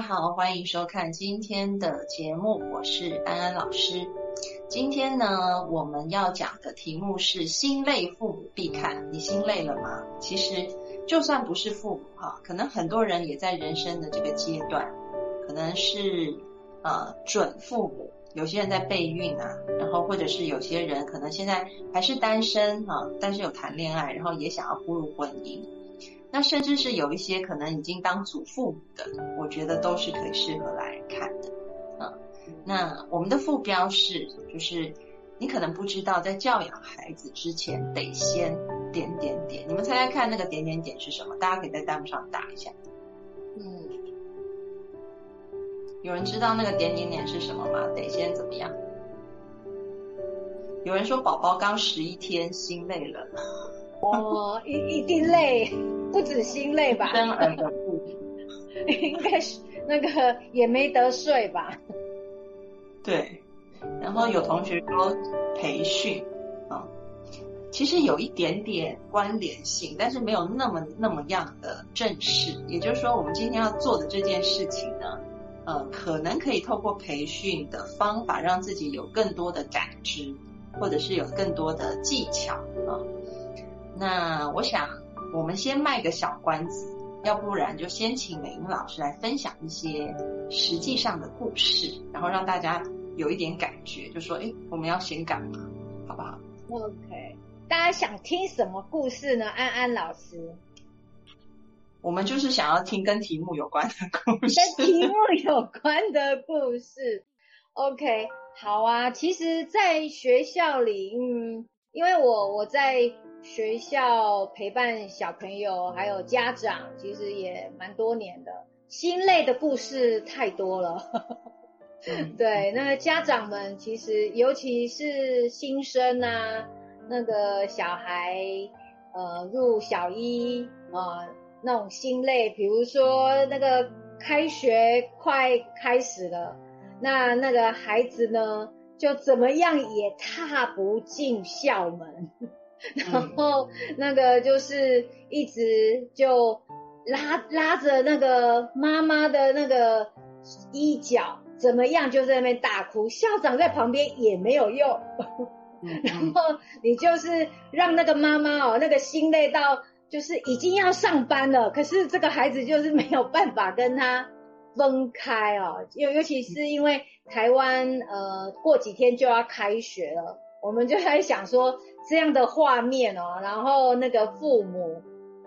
家好，欢迎收看今天的节目，我是安安老师。今天呢，我们要讲的题目是“心累父母必看”。你心累了吗？其实，就算不是父母哈，可能很多人也在人生的这个阶段，可能是呃准父母，有些人在备孕啊，然后或者是有些人可能现在还是单身哈，但是有谈恋爱，然后也想要步入婚姻。那甚至是有一些可能已经当祖父母的，我觉得都是可以适合来看的。嗯，那我们的副标是，就是你可能不知道，在教养孩子之前得先点点点。你们猜猜看，那个点点点是什么？大家可以在弹幕上打一下。嗯，有人知道那个点点点是什么吗？得先怎么样？有人说宝宝刚十一天，心累了。哦，一一定累，不止心累吧？生儿的不，应该是那个也没得睡吧？对。然后有同学说培训啊，其实有一点点关联性，但是没有那么那么样的正式。也就是说，我们今天要做的这件事情呢，呃，可能可以透过培训的方法，让自己有更多的感知，或者是有更多的技巧啊。那我想，我们先卖个小关子，要不然就先请美英老师来分享一些实际上的故事，然后让大家有一点感觉，就说，哎，我们要先干嘛，好不好？OK，大家想听什么故事呢？安安老师，我们就是想要听跟题目有关的故事，跟题目有关的故事。OK，好啊。其实，在学校里，嗯，因为我我在。学校陪伴小朋友还有家长，其实也蛮多年的。心累的故事太多了，对，那家长们其实尤其是新生啊，那个小孩呃入小一啊那种心累，比如说那个开学快开始了，那那个孩子呢就怎么样也踏不进校门。然后那个就是一直就拉拉着那个妈妈的那个衣角，怎么样就在那边大哭，校长在旁边也没有用。然后你就是让那个妈妈哦，那个心累到就是已经要上班了，可是这个孩子就是没有办法跟他分开哦，尤尤其是因为台湾呃过几天就要开学了，我们就在想说。这样的画面哦，然后那个父母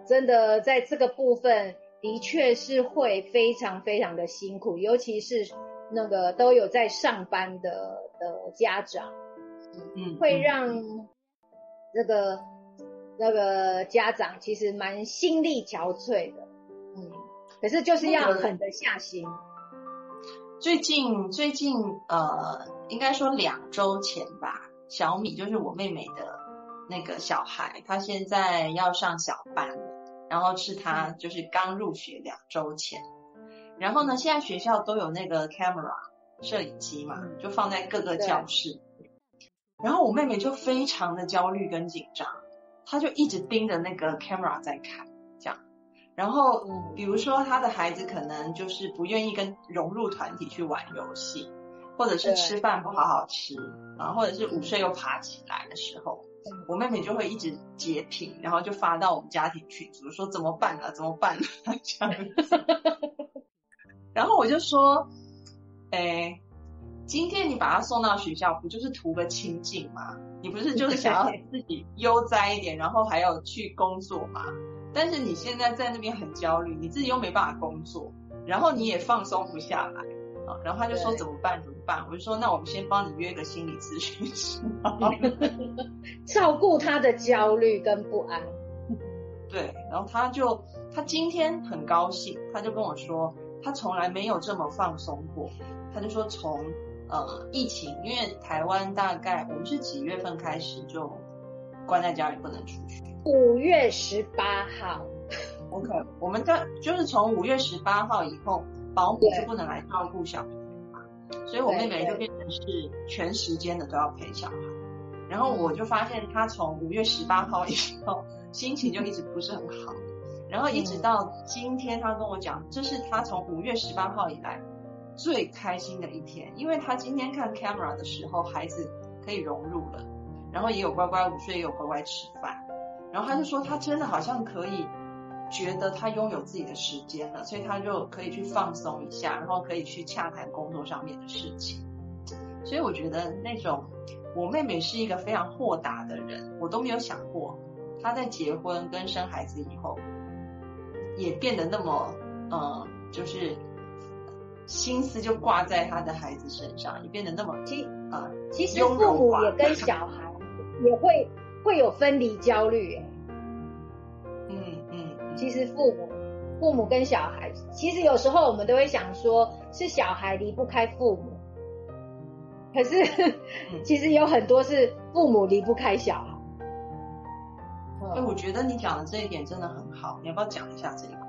真的在这个部分的确是会非常非常的辛苦，尤其是那个都有在上班的的家长，嗯，会让那个那个家长其实蛮心力憔悴的，嗯，可是就是要狠得下心。最近最近呃，应该说两周前吧，小米就是我妹妹的。那个小孩他现在要上小班然后是他就是刚入学两周前，然后呢，现在学校都有那个 camera 摄影机嘛，就放在各个教室。然后我妹妹就非常的焦虑跟紧张，她就一直盯着那个 camera 在看，这样。然后比如说她的孩子可能就是不愿意跟融入团体去玩游戏，或者是吃饭不好好吃，然后或者是午睡又爬起来的时候。我妹妹就会一直截屏，然后就发到我们家庭群组，说怎么办啊？怎么办？这样。然后我就说，哎，今天你把他送到学校，不就是图个清静吗？你不是就是想要自己悠哉一点，然后还要去工作吗？但是你现在在那边很焦虑，你自己又没办法工作，然后你也放松不下来啊。然后他就说怎么办？怎么办？我就说，那我们先帮你约个心理咨询师，照顾他的焦虑跟不安。对，然后他就他今天很高兴，他就跟我说，他从来没有这么放松过。他就说，从呃疫情，因为台湾大概我们是几月份开始就关在家里不能出去？五月十八号。OK，我们在就是从五月十八号以后，保姆就不能来照顾小孩嘛，所以我妹妹就变成是全时间的都要陪小孩。然后我就发现她从五月十八号以后心情就一直不是很好，然后一直到今天，她跟我讲，这是她从五月十八号以来最开心的一天，因为她今天看 camera 的时候，孩子可以融入了，然后也有乖乖午睡，也有乖乖吃饭，然后她就说她真的好像可以。觉得他拥有自己的时间了，所以他就可以去放松一下，然后可以去洽谈工作上面的事情。所以我觉得那种我妹妹是一个非常豁达的人，我都没有想过她在结婚跟生孩子以后也变得那么嗯，就是心思就挂在她的孩子身上，也变得那么其啊，其实父母也跟小孩也会会有分离焦虑。其实父母、父母跟小孩，其实有时候我们都会想说，是小孩离不开父母，可是 其实有很多是父母离不开小孩。哎，我觉得你讲的这一点真的很好，你要不要讲一下这个？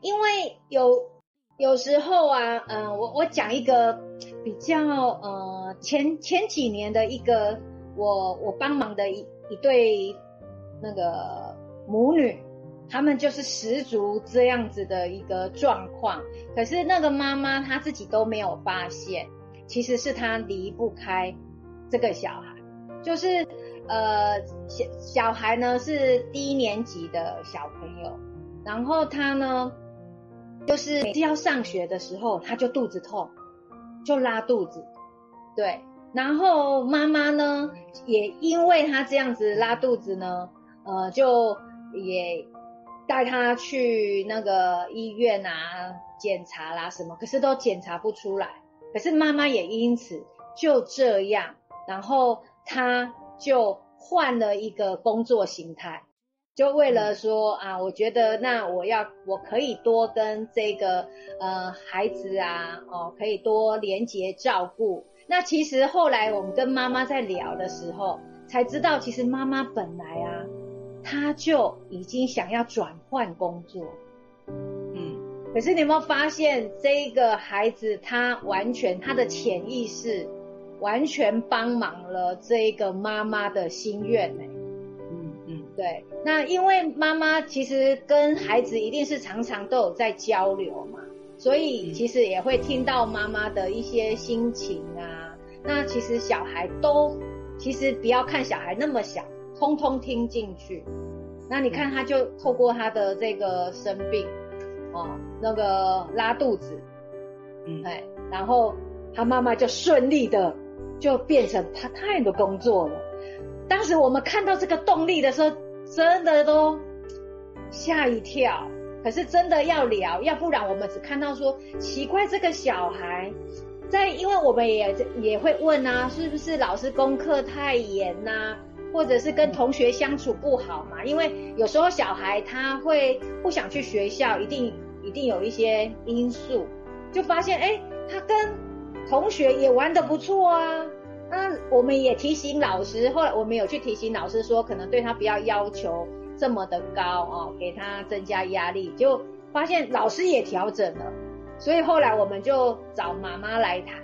因为有有时候啊，嗯，我我讲一个比较呃前前几年的一个我我帮忙的一一对那个。母女，他们就是十足这样子的一个状况。可是那个妈妈她自己都没有发现，其实是她离不开这个小孩。就是呃，小小孩呢是低年级的小朋友，然后他呢就是每次要上学的时候，他就肚子痛，就拉肚子。对，然后妈妈呢也因为他这样子拉肚子呢，呃，就。也带他去那个医院啊检查啦什么，可是都检查不出来。可是妈妈也因此就这样，然后他就换了一个工作形态，就为了说啊，我觉得那我要我可以多跟这个呃孩子啊哦，可以多连接照顾。那其实后来我们跟妈妈在聊的时候，才知道其实妈妈本来啊。他就已经想要转换工作，嗯，可是你有没有发现，这个孩子他完全他的潜意识完全帮忙了这个妈妈的心愿呢？嗯嗯，对。那因为妈妈其实跟孩子一定是常常都有在交流嘛，所以其实也会听到妈妈的一些心情啊。那其实小孩都其实不要看小孩那么小。通通听进去，那你看他就透过他的这个生病，哦，那个拉肚子，嗯，哎，然后他妈妈就顺利的就变成他太的工作了。当时我们看到这个动力的时候，真的都吓一跳。可是真的要聊，要不然我们只看到说奇怪，这个小孩在，因为我们也也会问啊，是不是老师功课太严呐？或者是跟同学相处不好嘛？因为有时候小孩他会不想去学校，一定一定有一些因素，就发现哎，他跟同学也玩的不错啊。那我们也提醒老师，后来我们有去提醒老师说，可能对他不要要求这么的高哦，给他增加压力，就发现老师也调整了。所以后来我们就找妈妈来谈，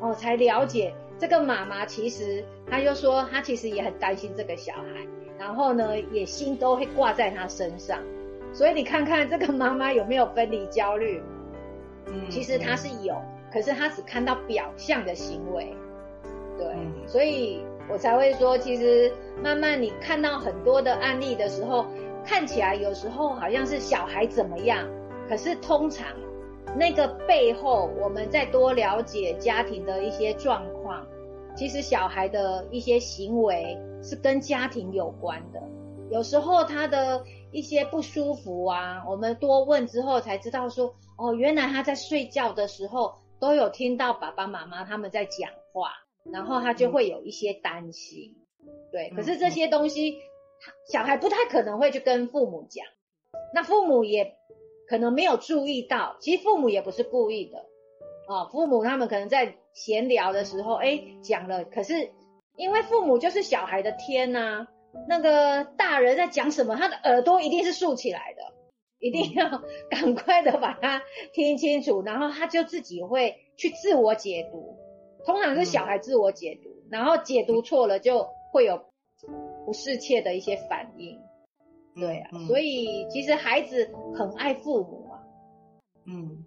哦，才了解。这个妈妈其实，她就说她其实也很担心这个小孩，然后呢，也心都会挂在他身上。所以你看看这个妈妈有没有分离焦虑？嗯，其实她是有，可是她只看到表象的行为。对，所以我才会说，其实慢慢你看到很多的案例的时候，看起来有时候好像是小孩怎么样，可是通常。那个背后，我们再多了解家庭的一些状况，其实小孩的一些行为是跟家庭有关的。有时候他的一些不舒服啊，我们多问之后才知道说，哦，原来他在睡觉的时候，都有听到爸爸妈妈他们在讲话，然后他就会有一些担心。对，可是这些东西小孩不太可能会去跟父母讲，那父母也可能没有注意到，其实父母也不是故意的。哦，父母他们可能在闲聊的时候，哎，讲了，可是因为父母就是小孩的天呐，那个大人在讲什么，他的耳朵一定是竖起来的，一定要赶快的把它听清楚，然后他就自己会去自我解读，通常是小孩自我解读，然后解读错了就会有不适切的一些反应，对啊，所以其实孩子很爱父母啊。嗯，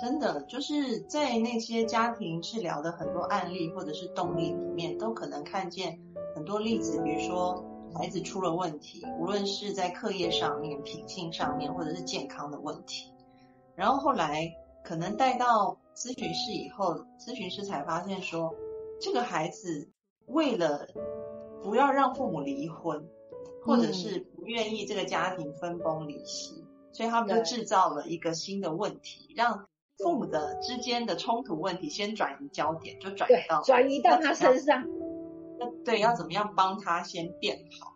真的就是在那些家庭治疗的很多案例或者是动力里面，都可能看见很多例子，比如说孩子出了问题，无论是在课业上面、品性上面，或者是健康的问题，然后后来可能带到咨询室以后，咨询师才发现说，这个孩子为了不要让父母离婚，或者是不愿意这个家庭分崩离析。所以他们就制造了一个新的问题，让父母的之间的冲突问题先转移焦点，就转移到转移到他身上。对，要怎么样帮他先变好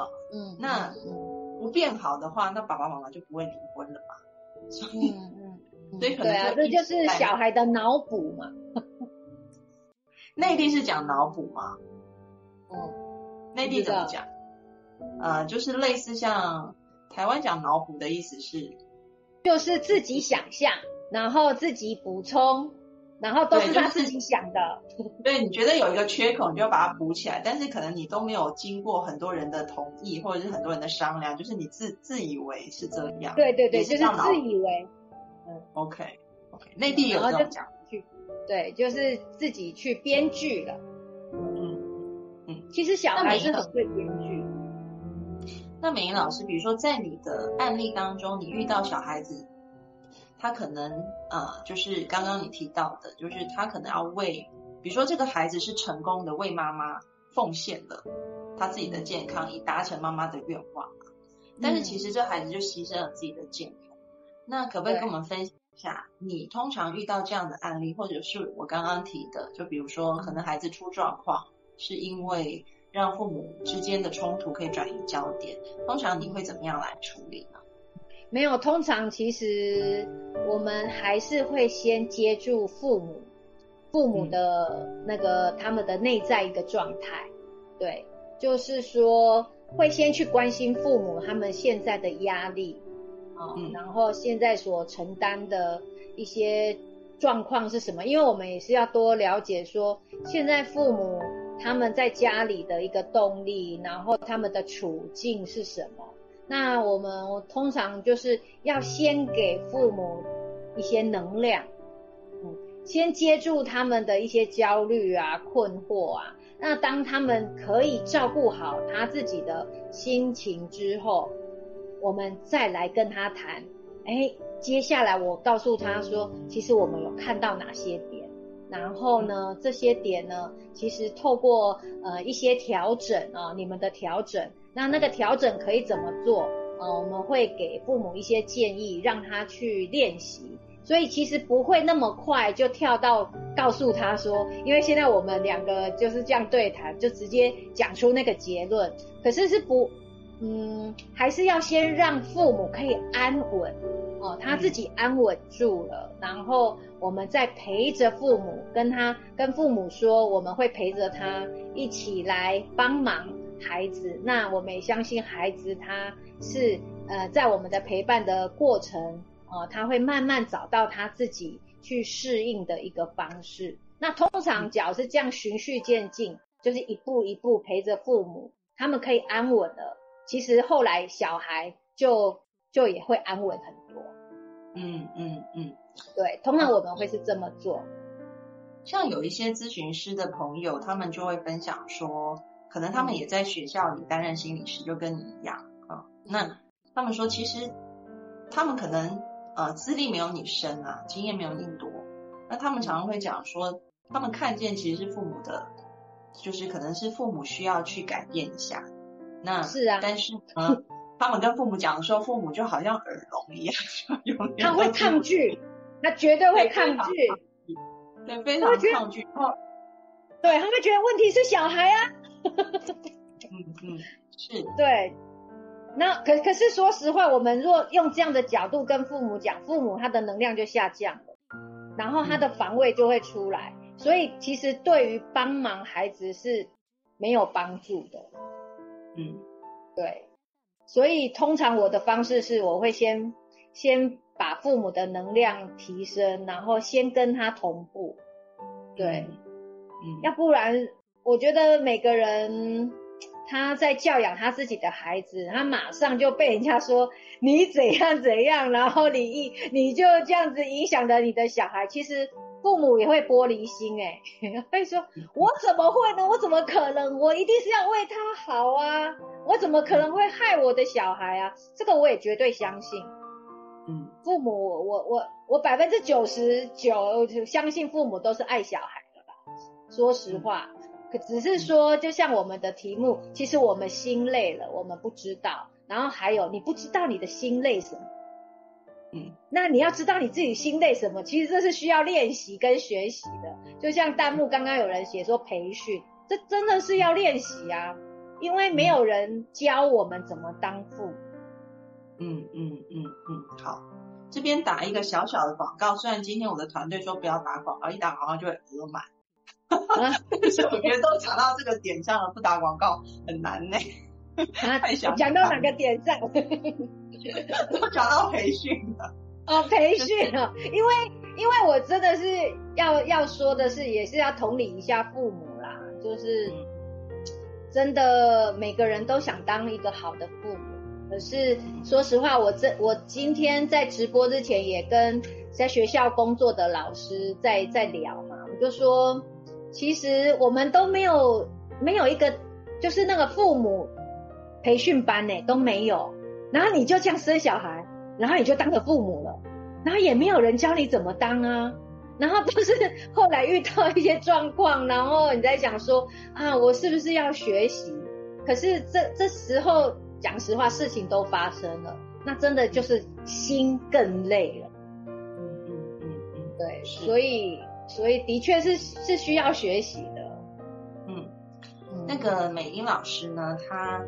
啊？嗯，那不变好的话，那爸爸妈妈就不会离婚了嘛。所以，所以可能对啊，这就是小孩的脑补嘛。内地是讲脑补吗？嗯，内地怎么讲？呃，就是类似像。台湾讲脑补的意思是，就是自己想象，然后自己补充，然后都是他自己想的。对，你觉得有一个缺口，你就要把它补起来，但是可能你都没有经过很多人的同意，或者是很多人的商量，就是你自自以为是这样。对对对，就是自以为。嗯，OK OK，内地有这种讲去，对，就是自己去编剧了。嗯嗯，其实小孩是很会编剧。那美英老师，比如说在你的案例当中，你遇到小孩子，他可能呃，就是刚刚你提到的，就是他可能要为，比如说这个孩子是成功的为妈妈奉献了他自己的健康，以达成妈妈的愿望，但是其实这孩子就牺牲了自己的健康。那可不可以跟我们分享一下，你通常遇到这样的案例，或者是我刚刚提的，就比如说可能孩子出状况是因为。让父母之间的冲突可以转移焦点，通常你会怎么样来处理呢？没有，通常其实我们还是会先接住父母，父母的那个他们的内在一个状态，对，就是说会先去关心父母他们现在的压力啊，然后现在所承担的一些状况是什么？因为我们也是要多了解说现在父母。他们在家里的一个动力，然后他们的处境是什么？那我们通常就是要先给父母一些能量，嗯，先接住他们的一些焦虑啊、困惑啊。那当他们可以照顾好他自己的心情之后，我们再来跟他谈。哎，接下来我告诉他说，其实我们有看到哪些。然后呢，这些点呢，其实透过呃一些调整啊，你们的调整，那那个调整可以怎么做？呃，我们会给父母一些建议，让他去练习。所以其实不会那么快就跳到告诉他说，因为现在我们两个就是这样对谈，就直接讲出那个结论。可是是不，嗯，还是要先让父母可以安稳。哦，他自己安稳住了，然后我们再陪着父母，跟他跟父母说，我们会陪着他一起来帮忙孩子。那我们也相信孩子他是呃，在我们的陪伴的过程，哦，他会慢慢找到他自己去适应的一个方式。那通常只要是这样循序渐进，就是一步一步陪着父母，他们可以安稳了。其实后来小孩就。就也会安稳很多，嗯嗯嗯，对，通常我们会是这么做。像有一些咨询师的朋友，他们就会分享说，可能他们也在学校里担任心理师，就跟你一样啊。那他们说，其实他们可能呃资历没有你深啊，经验没有你多。那他们常常会讲说，他们看见其实是父母的，就是可能是父母需要去改变一下。那是啊，但是嗯。他们跟父母讲的时候，父母就好像耳聋一样，他会抗拒，他绝对会抗拒。对，非常抗拒。哦，对他们觉得问题是小孩啊。嗯嗯，是对。那可可是说实话，我们若用这样的角度跟父母讲，父母他的能量就下降了，然后他的防卫就会出来，所以其实对于帮忙孩子是没有帮助的。嗯，对。所以通常我的方式是，我会先先把父母的能量提升，然后先跟他同步。对，嗯，要不然我觉得每个人。他在教养他自己的孩子，他马上就被人家说你怎样怎样，然后你一你就这样子影响了你的小孩。其实父母也会玻璃心哎，会说我怎么会呢？我怎么可能？我一定是要为他好啊！我怎么可能会害我的小孩啊？这个我也绝对相信。嗯，父母，我我我百分之九十九相信父母都是爱小孩的吧？说实话。可只是说，就像我们的题目，其实我们心累了，我们不知道。然后还有，你不知道你的心累什么，嗯，那你要知道你自己心累什么，其实这是需要练习跟学习的。就像弹幕刚刚有人写说培训，这真的是要练习啊，因为没有人教我们怎么当父。嗯嗯嗯嗯，好，这边打一个小小的广告，虽然今天我的团队说不要打广告，一打广告就会额满。我觉得都讲到这个点上了，不打广告很难呢。讲到哪个点上？都找到培训了。哦，培训了，因为因为我真的是要要说的是，也是要同理一下父母啦，就是真的每个人都想当一个好的父母，可是说实话，我这我今天在直播之前也跟在学校工作的老师在在聊嘛，我就说。其实我们都没有没有一个，就是那个父母培训班呢都没有，然后你就这样生小孩，然后你就当了父母了，然后也没有人教你怎么当啊，然后都是后来遇到一些状况，然后你在想说啊，我是不是要学习？可是这这时候讲实话，事情都发生了，那真的就是心更累了。嗯嗯嗯嗯，对，所以。所以的确是是需要学习的，嗯，那个美英老师呢，她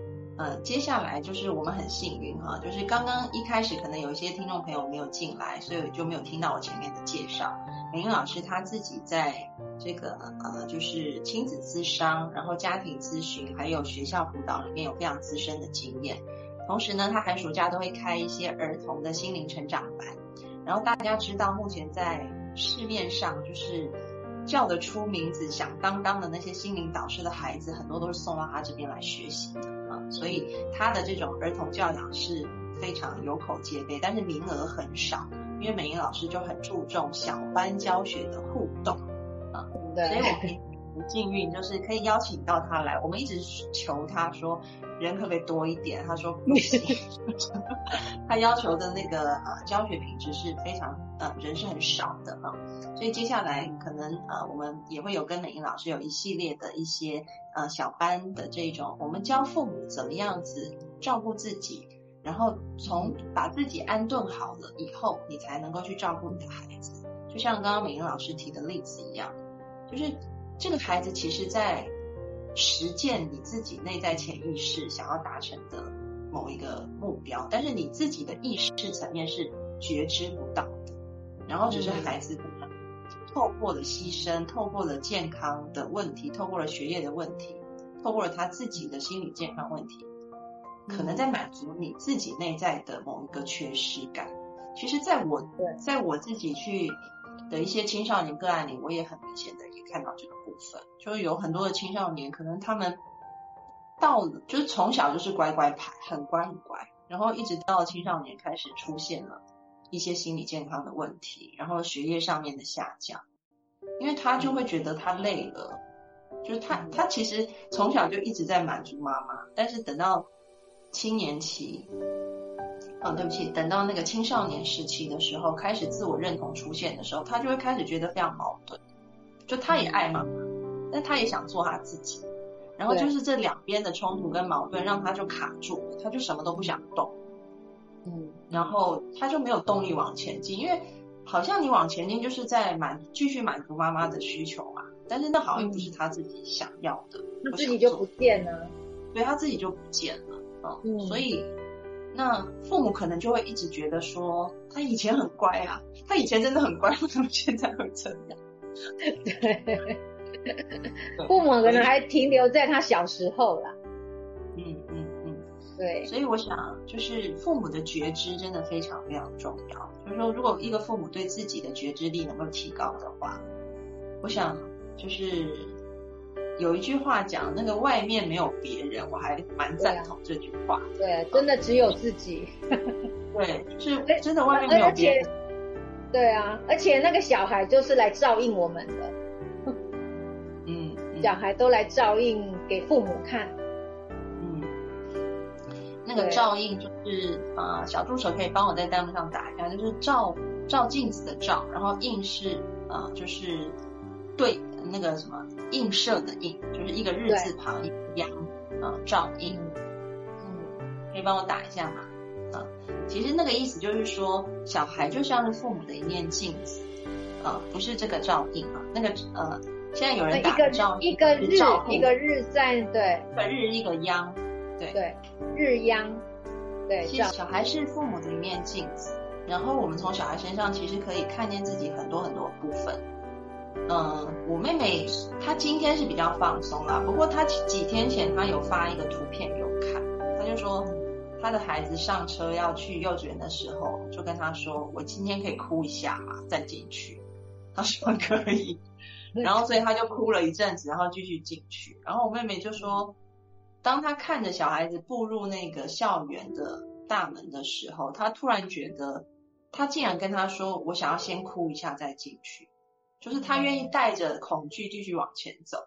呃接下来就是我们很幸运哈，就是刚刚一开始可能有一些听众朋友没有进来，所以就没有听到我前面的介绍。美英老师他自己在这个呃就是亲子咨商，然后家庭咨询，还有学校辅导里面有非常资深的经验。同时呢，他寒暑假都会开一些儿童的心灵成长班。然后大家知道目前在市面上就是叫得出名字、响当当的那些心灵导师的孩子，很多都是送到他这边来学习的啊，所以他的这种儿童教养是非常有口皆碑，但是名额很少，因为美英老师就很注重小班教学的互动啊，对，所以我可以以很幸运，就是可以邀请到他来，我们一直求他说。人可不可以多一点？他说不行，他要求的那个呃教学品质是非常呃人是很少的哈，所以接下来可能呃我们也会有跟美英老师有一系列的一些呃小班的这种，我们教父母怎么样子照顾自己，然后从把自己安顿好了以后，你才能够去照顾你的孩子。就像刚刚美英老师提的例子一样，就是这个孩子其实在。实践你自己内在潜意识想要达成的某一个目标，但是你自己的意识层面是觉知不到的，然后只是孩子可能透过了牺牲，透过了健康的问题，透过了学业的问题，透过了他自己的心理健康问题，可能在满足你自己内在的某一个缺失感。其实，在我在我自己去。的一些青少年个案里，我也很明显的也看到这个部分，就是有很多的青少年，可能他们到了就是从小就是乖乖牌，很乖很乖，然后一直到青少年开始出现了一些心理健康的问题，然后学业上面的下降，因为他就会觉得他累了，就是他他其实从小就一直在满足妈妈，但是等到青年期。啊，对不起，等到那个青少年时期的时候，开始自我认同出现的时候，他就会开始觉得非常矛盾，就他也爱妈妈，但他也想做他自己，然后就是这两边的冲突跟矛盾，让他就卡住了，他就什么都不想动，嗯，然后他就没有动力往前进，因为好像你往前进就是在满继续满足妈妈的需求嘛，但是那好像不是他自己想要的，他自己就不见了，对他自己就不见了，嗯，所以那父母可能就会一直觉得说，他以前很乖啊，他以前真的很乖，为什么现在会这样？对，父母可能还停留在他小时候啦。嗯嗯嗯，对。所以我想，就是父母的觉知真的非常非常重要。就是说，如果一个父母对自己的觉知力能够提高的话，我想就是有一句话讲，那个外面没有别人，我还蛮赞同这句话。对，真的只有自己。对，是真的外面没有别人。对啊，而且那个小孩就是来照应我们的，嗯，小孩都来照应给父母看，嗯，那个照应就是啊，小助手可以帮我在弹幕上打一下，就是照照镜子的照，然后映是啊，就是对那个什么映射的映，就是一个日字旁一个阳啊，照应，嗯，可以帮我打一下吗？啊，其实那个意思就是说，小孩就像是父母的一面镜子，啊，不是这个照应啊，那个呃，现在有人打照一个日一个日在对，一个日一个央，对。对，日央，对，其实小孩是父母的一面镜子，然后我们从小孩身上其实可以看见自己很多很多部分。嗯，我妹妹她今天是比较放松啦，不过她几天前她有发一个图片给我看，她就说。他的孩子上车要去幼稚园的时候，就跟他说：“我今天可以哭一下嘛，再进去。”他说可以，然后所以他就哭了一阵子，然后继续进去。然后我妹妹就说，当他看着小孩子步入那个校园的大门的时候，他突然觉得，他竟然跟他说：“我想要先哭一下再进去。”就是他愿意带着恐惧继续往前走。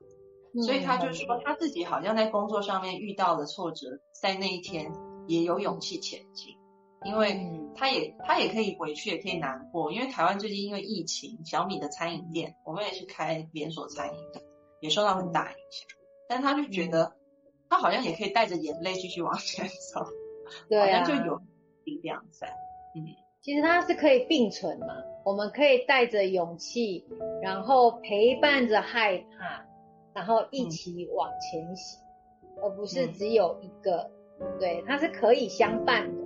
所以他就说，他自己好像在工作上面遇到了挫折，在那一天。也有勇气前进，因为他也他也可以委屈，也可以难过。因为台湾最近因为疫情，小米的餐饮店，我们也是开连锁餐饮的，也受到很大影响。但他就觉得，他好像也可以带着眼泪继续往前走，对啊，就有力量在。嗯，其实他是可以并存嘛，我们可以带着勇气，然后陪伴着害怕，然后一起往前行，而不是只有一个。对，它是可以相伴的，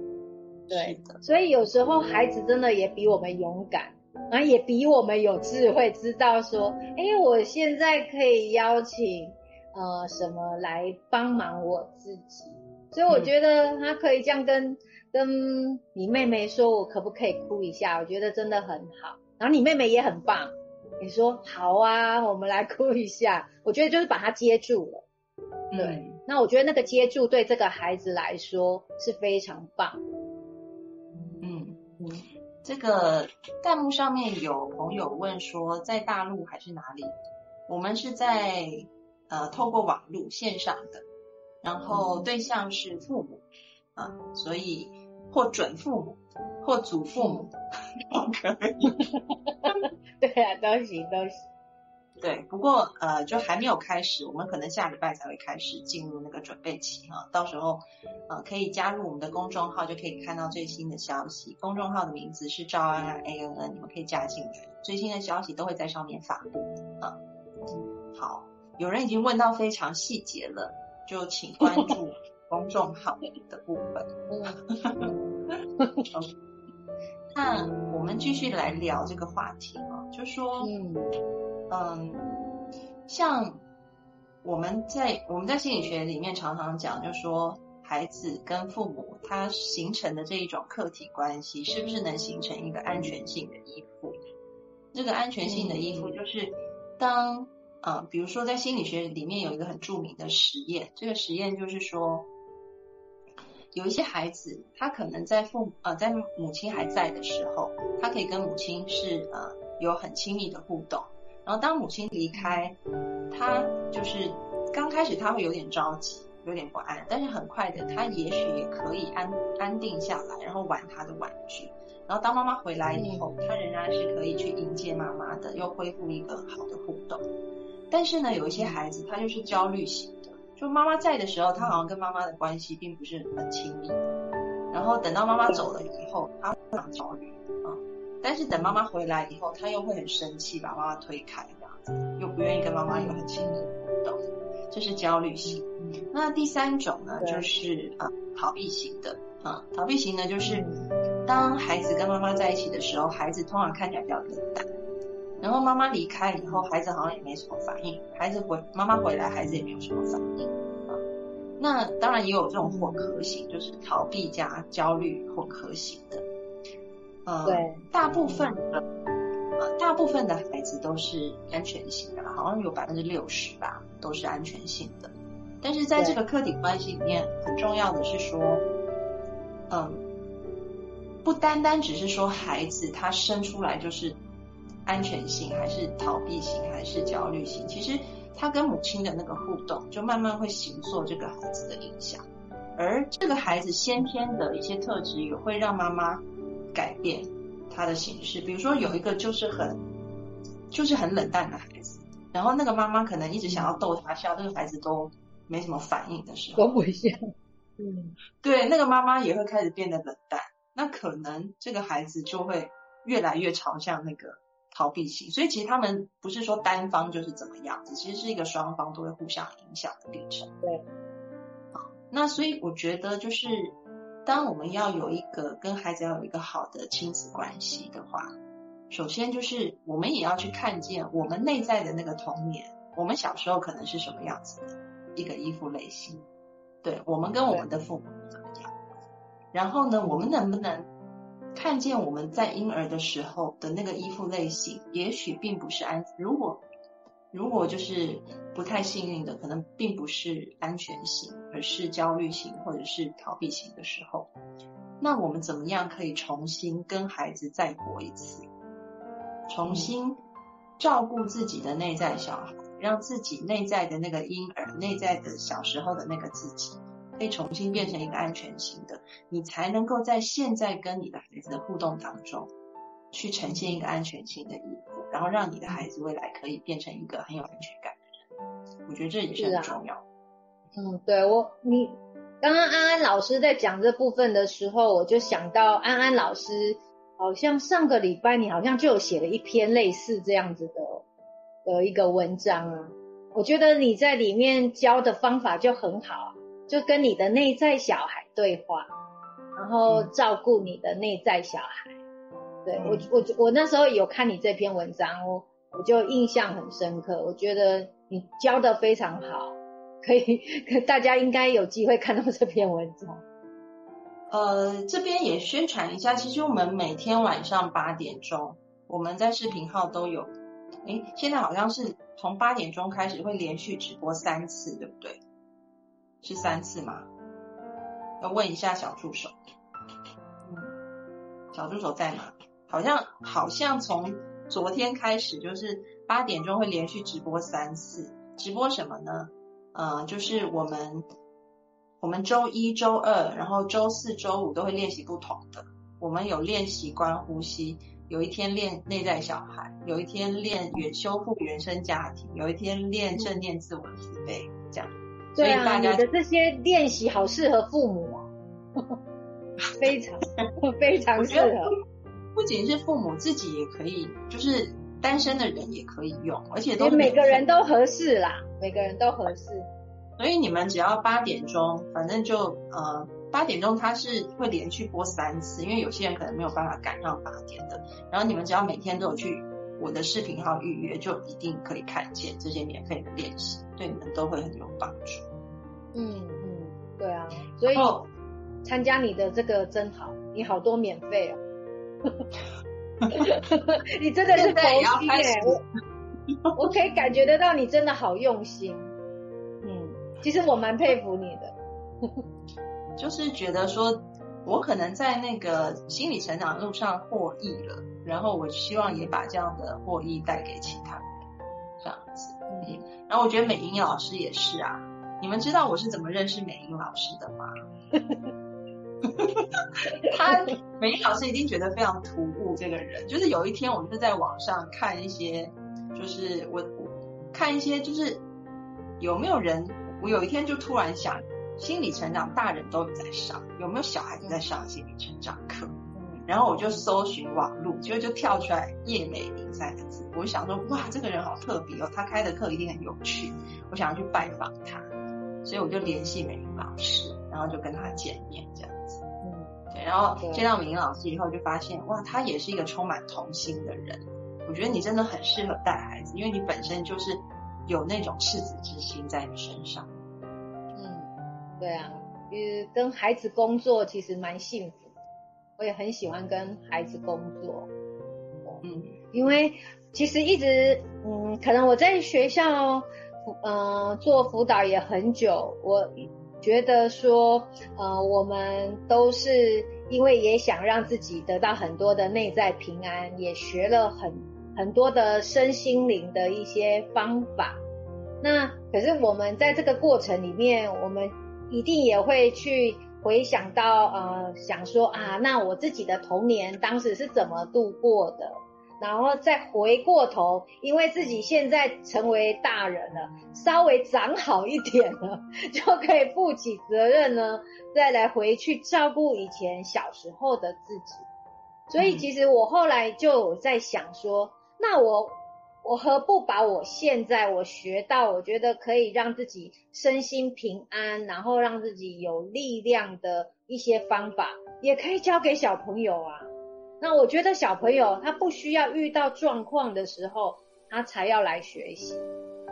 对，所以有时候孩子真的也比我们勇敢，然后也比我们有智慧，知道说，哎，我现在可以邀请呃什么来帮忙我自己，所以我觉得他可以这样跟跟你妹妹说，我可不可以哭一下？我觉得真的很好，然后你妹妹也很棒，你说好啊，我们来哭一下，我觉得就是把他接住了。对，那我觉得那个接住对这个孩子来说是非常棒。嗯嗯，这个弹幕上面有朋友问说，在大陆还是哪里？我们是在呃透过网络线上的，然后对象是父母啊，所以或准父母或祖父母 都可以。对啊，都行都行。对，不过呃，就还没有开始，我们可能下礼拜才会开始进入那个准备期哈。到时候呃，可以加入我们的公众号，就可以看到最新的消息。公众号的名字是赵安安 A N N，你们可以加进去，最新的消息都会在上面发布啊。好，有人已经问到非常细节了，就请关注 公众号的部分。那我们继续来聊这个话题啊，就说嗯。嗯，像我们在我们在心理学里面常常讲，就说孩子跟父母他形成的这一种客体关系，是不是能形成一个安全性的依附？这个安全性的依附，就是当呃，比如说在心理学里面有一个很著名的实验，这个实验就是说，有一些孩子他可能在父呃在母亲还在的时候，他可以跟母亲是呃有很亲密的互动。然后当母亲离开，他就是刚开始他会有点着急，有点不安，但是很快的他也许也可以安安定下来，然后玩他的玩具。然后当妈妈回来以后，他仍然是可以去迎接妈妈的，又恢复一个好的互动。但是呢，有一些孩子他就是焦虑型的，就妈妈在的时候，他好像跟妈妈的关系并不是很亲密。然后等到妈妈走了以后，他非常焦虑啊。但是等妈妈回来以后，他又会很生气，把妈妈推开，这样子，又不愿意跟妈妈有很亲密的互动，这是焦虑型。那第三种呢，就是啊逃避型的，啊逃避型呢，就是当孩子跟妈妈在一起的时候，孩子通常看起来比较冷淡，然后妈妈离开以后，孩子好像也没什么反应，孩子回妈妈回来，孩子也没有什么反应啊。那当然也有这种混合型，就是逃避加焦虑混合型的。呃，对，大部分的呃大部分的孩子都是安全性的，好像有百分之六十吧，都是安全性的。但是在这个客体关系里面，很重要的是说，嗯，不单单只是说孩子他生出来就是安全性，还是逃避型，还是焦虑型，其实。他跟母亲的那个互动，就慢慢会形塑这个孩子的影响，而这个孩子先天的一些特质也会让妈妈改变他的形式。比如说，有一个就是很就是很冷淡的孩子，然后那个妈妈可能一直想要逗他笑，这个孩子都没什么反应的时候，都不笑。嗯，对，那个妈妈也会开始变得冷淡，那可能这个孩子就会越来越朝向那个。逃避型，所以其实他们不是说单方就是怎么样子，其实是一个双方都会互相影响的历程。对，好，那所以我觉得就是，当我们要有一个跟孩子要有一个好的亲子关系的话，首先就是我们也要去看见我们内在的那个童年，我们小时候可能是什么样子的一个依附类型，对我们跟我们的父母怎么样，然后呢，我们能不能？看见我们在婴儿的时候的那个依附类型，也许并不是安。如果如果就是不太幸运的，可能并不是安全型，而是焦虑型或者是逃避型的时候，那我们怎么样可以重新跟孩子再活一次，重新照顾自己的内在小孩，让自己内在的那个婴儿、内在的小时候的那个自己。可以重新变成一个安全型的，你才能够在现在跟你的孩子的互动当中，去呈现一个安全性的依附，然后让你的孩子未来可以变成一个很有安全感的人。我觉得这也是很重要。嗯，对我，你刚刚安安老师在讲这部分的时候，我就想到安安老师好像上个礼拜你好像就有写了一篇类似这样子的的一个文章啊，我觉得你在里面教的方法就很好。就跟你的内在小孩对话，然后照顾你的内在小孩。对我，我我那时候有看你这篇文章，我我就印象很深刻。我觉得你教的非常好，可以大家应该有机会看到这篇文章。呃，这边也宣传一下，其实我们每天晚上八点钟，我们在视频号都有。哎，现在好像是从八点钟开始会连续直播三次，对不对？是三次吗？要问一下小助手。嗯，小助手在哪？好像好像从昨天开始，就是八点钟会连续直播三次。直播什么呢？呃，就是我们我们周一周二，然后周四周五都会练习不同的。我们有练习观呼吸，有一天练内在小孩，有一天练原修复原生家庭，有一天练正念自我慈悲，这样。对啊，你的这些练习好适合父母哦，非常非常适合。不仅是父母自己也可以，就是单身的人也可以用，而且都每个人都合适啦，每个人都合适。所以你们只要八点钟，反正就呃八点钟，它是会连续播三次，因为有些人可能没有办法赶上八点的。然后你们只要每天都有去我的视频号预约，就一定可以看见这些免费的练习。对你们都会很有帮助。嗯嗯，对啊，所以参加你的这个真好，你好多免费哦。你真的是佛心耶，我我可以感觉得到你真的好用心。嗯，其实我蛮佩服你的，就是觉得说我可能在那个心理成长路上获益了，然后我希望也把这样的获益带给其他人，这样子。嗯。然后我觉得美英老师也是啊，你们知道我是怎么认识美英老师的吗？他美丽老师一定觉得非常突兀，这个人就是有一天我们是在网上看一些，就是我看一些就是有没有人，我有一天就突然想，心理成长大人都有在上，有没有小孩子在上心理成长课？然后我就搜寻网路，结果就跳出来叶美玲三个字。我就想说，哇，这个人好特别哦，他开的课一定很有趣，我想要去拜访他，所以我就联系美玲老师，然后就跟他见面这样对，然后见到美玲老师以后，就发现哇，他也是一个充满童心的人。我觉得你真的很适合带孩子，因为你本身就是有那种赤子之心在你身上。嗯，对啊，呃，跟孩子工作其实蛮幸福，我也很喜欢跟孩子工作。嗯，因为其实一直，嗯，可能我在学校，嗯，做辅导也很久，我觉得说，呃，我们都是因为也想让自己得到很多的内在平安，也学了很。很多的身心灵的一些方法，那可是我们在这个过程里面，我们一定也会去回想到，呃，想说啊，那我自己的童年当时是怎么度过的，然后再回过头，因为自己现在成为大人了，稍微长好一点了，就可以负起责任呢，再来回去照顾以前小时候的自己。所以其实我后来就在想说。那我我何不把我现在我学到，我觉得可以让自己身心平安，然后让自己有力量的一些方法，也可以教给小朋友啊。那我觉得小朋友他不需要遇到状况的时候，他才要来学习。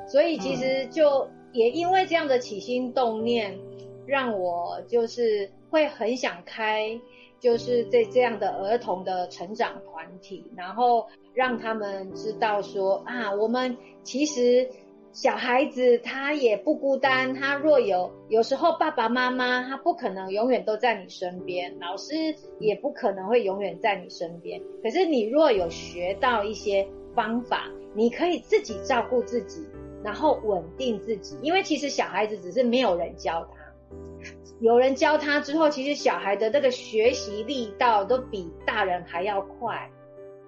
所以其实就也因为这样的起心动念，让我就是会很想开。就是这这样的儿童的成长团体，然后让他们知道说啊，我们其实小孩子他也不孤单，他若有有时候爸爸妈妈他不可能永远都在你身边，老师也不可能会永远在你身边。可是你若有学到一些方法，你可以自己照顾自己，然后稳定自己，因为其实小孩子只是没有人教他。有人教他之后，其实小孩的那个学习力道都比大人还要快。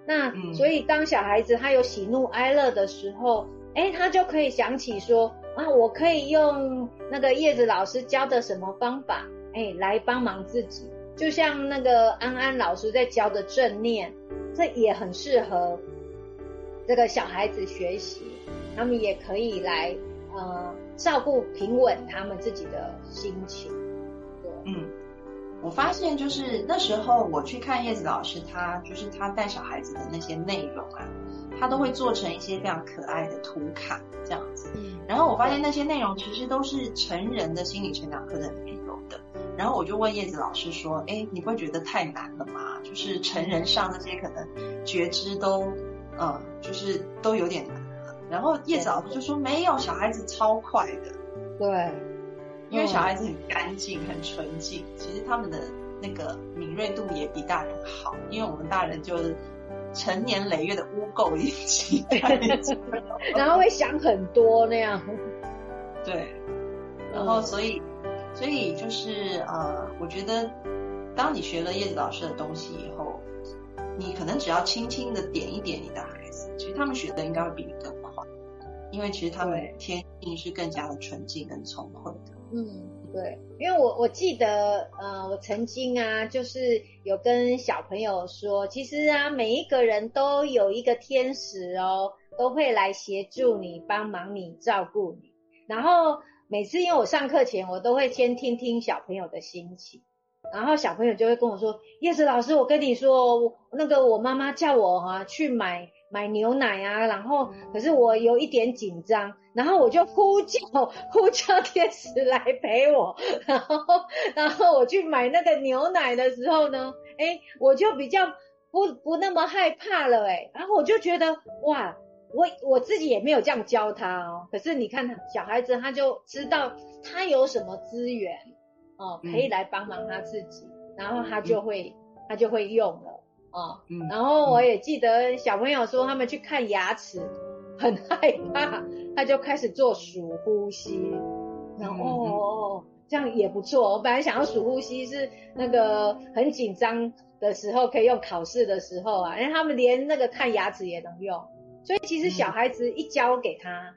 那所以当小孩子他有喜怒哀乐的时候，哎，他就可以想起说啊，我可以用那个叶子老师教的什么方法，哎，来帮忙自己。就像那个安安老师在教的正念，这也很适合这个小孩子学习，他们也可以来呃照顾平稳他们自己的心情。对嗯，我发现就是那时候我去看叶子老师，他就是他带小孩子的那些内容啊，他都会做成一些非常可爱的图卡这样子。嗯，然后我发现那些内容其实都是成人的心理成长课程里面有的。然后我就问叶子老师说：“哎，你不会觉得太难了吗？就是成人上那些可能觉知都，嗯，就是都有点难了。”然后叶子老师就说：“没有，小孩子超快的。”对。因为小孩子很干净、很纯净，其实他们的那个敏锐度也比大人好。因为我们大人就是成年累月的污垢一起，然后会想很多那样。对，然后所以所以就是呃，我觉得当你学了叶子老师的东西以后，你可能只要轻轻的点一点你的孩子，其实他们学的应该会比你更快，因为其实他们天性是更加的纯净跟聪慧的。嗯，对，因为我我记得，呃，我曾经啊，就是有跟小朋友说，其实啊，每一个人都有一个天使哦，都会来协助你、帮忙你、照顾你。然后每次因为我上课前，我都会先听听小朋友的心情，然后小朋友就会跟我说：“叶子老师，我跟你说，那个我妈妈叫我哈去买。”买牛奶啊，然后可是我有一点紧张，然后我就呼叫呼叫天使来陪我，然后然后我去买那个牛奶的时候呢，哎，我就比较不不那么害怕了，哎，然后我就觉得哇，我我自己也没有这样教他哦，可是你看小孩子他就知道他有什么资源哦，可以来帮忙他自己，然后他就会他就会用了。哦，然后我也记得小朋友说他们去看牙齿，很害怕，他就开始做数呼吸，然后哦，这样也不错。我本来想要数呼吸是那个很紧张的时候可以用，考试的时候啊，因为他们连那个看牙齿也能用，所以其实小孩子一教给他，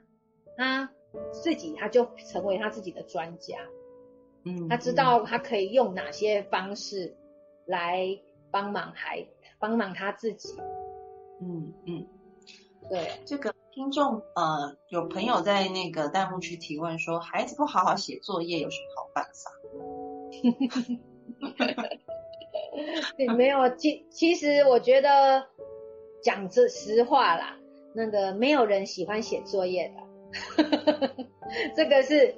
他自己他就成为他自己的专家，嗯，他知道他可以用哪些方式来。帮忙孩帮忙他自己。嗯嗯，对，这个听众呃，有朋友在那个弹幕区提问说，孩子不好好写作业有什么好办法？对没有，其其实我觉得讲这实话啦，那个没有人喜欢写作业的，这个是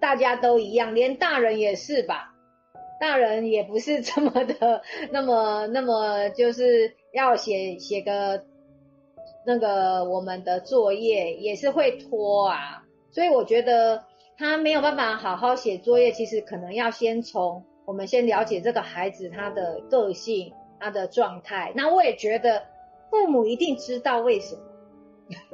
大家都一样，连大人也是吧？大人也不是这么的 那么那么就是要写写个那个我们的作业也是会拖啊，所以我觉得他没有办法好好写作业，其实可能要先从。我们先了解这个孩子他的个性、他的状态。那我也觉得父母一定知道为什么，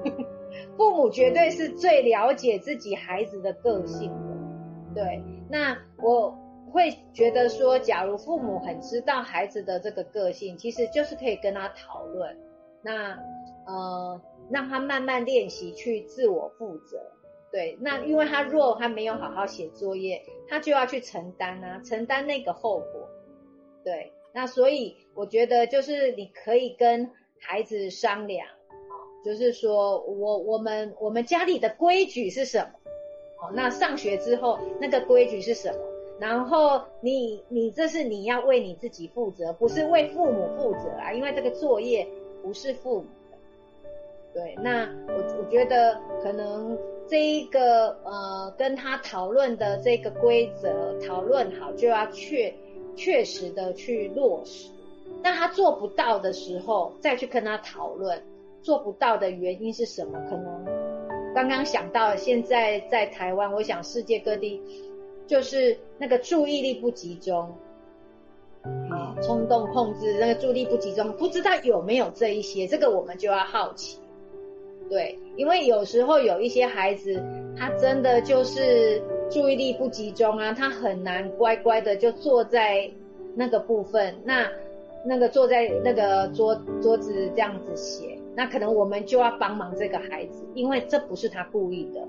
父母绝对是最了解自己孩子的个性的。对，那我会觉得说，假如父母很知道孩子的这个个性，其实就是可以跟他讨论，那呃，让他慢慢练习去自我负责。对，那因为他若他没有好好写作业，他就要去承担啊，承担那个后果。对，那所以我觉得就是你可以跟孩子商量，就是说我我们我们家里的规矩是什么？哦，那上学之后那个规矩是什么？然后你你这是你要为你自己负责，不是为父母负责啊，因为这个作业不是父母的。对，那我我觉得可能。这一个呃，跟他讨论的这个规则讨论好，就要确确实的去落实。那他做不到的时候，再去跟他讨论做不到的原因是什么？可能刚刚想到，现在在台湾，我想世界各地就是那个注意力不集中，啊，冲动控制那个注意力不集中，不知道有没有这一些，这个我们就要好奇。对，因为有时候有一些孩子，他真的就是注意力不集中啊，他很难乖乖的就坐在那个部分，那那个坐在那个桌桌子这样子写，那可能我们就要帮忙这个孩子，因为这不是他故意的，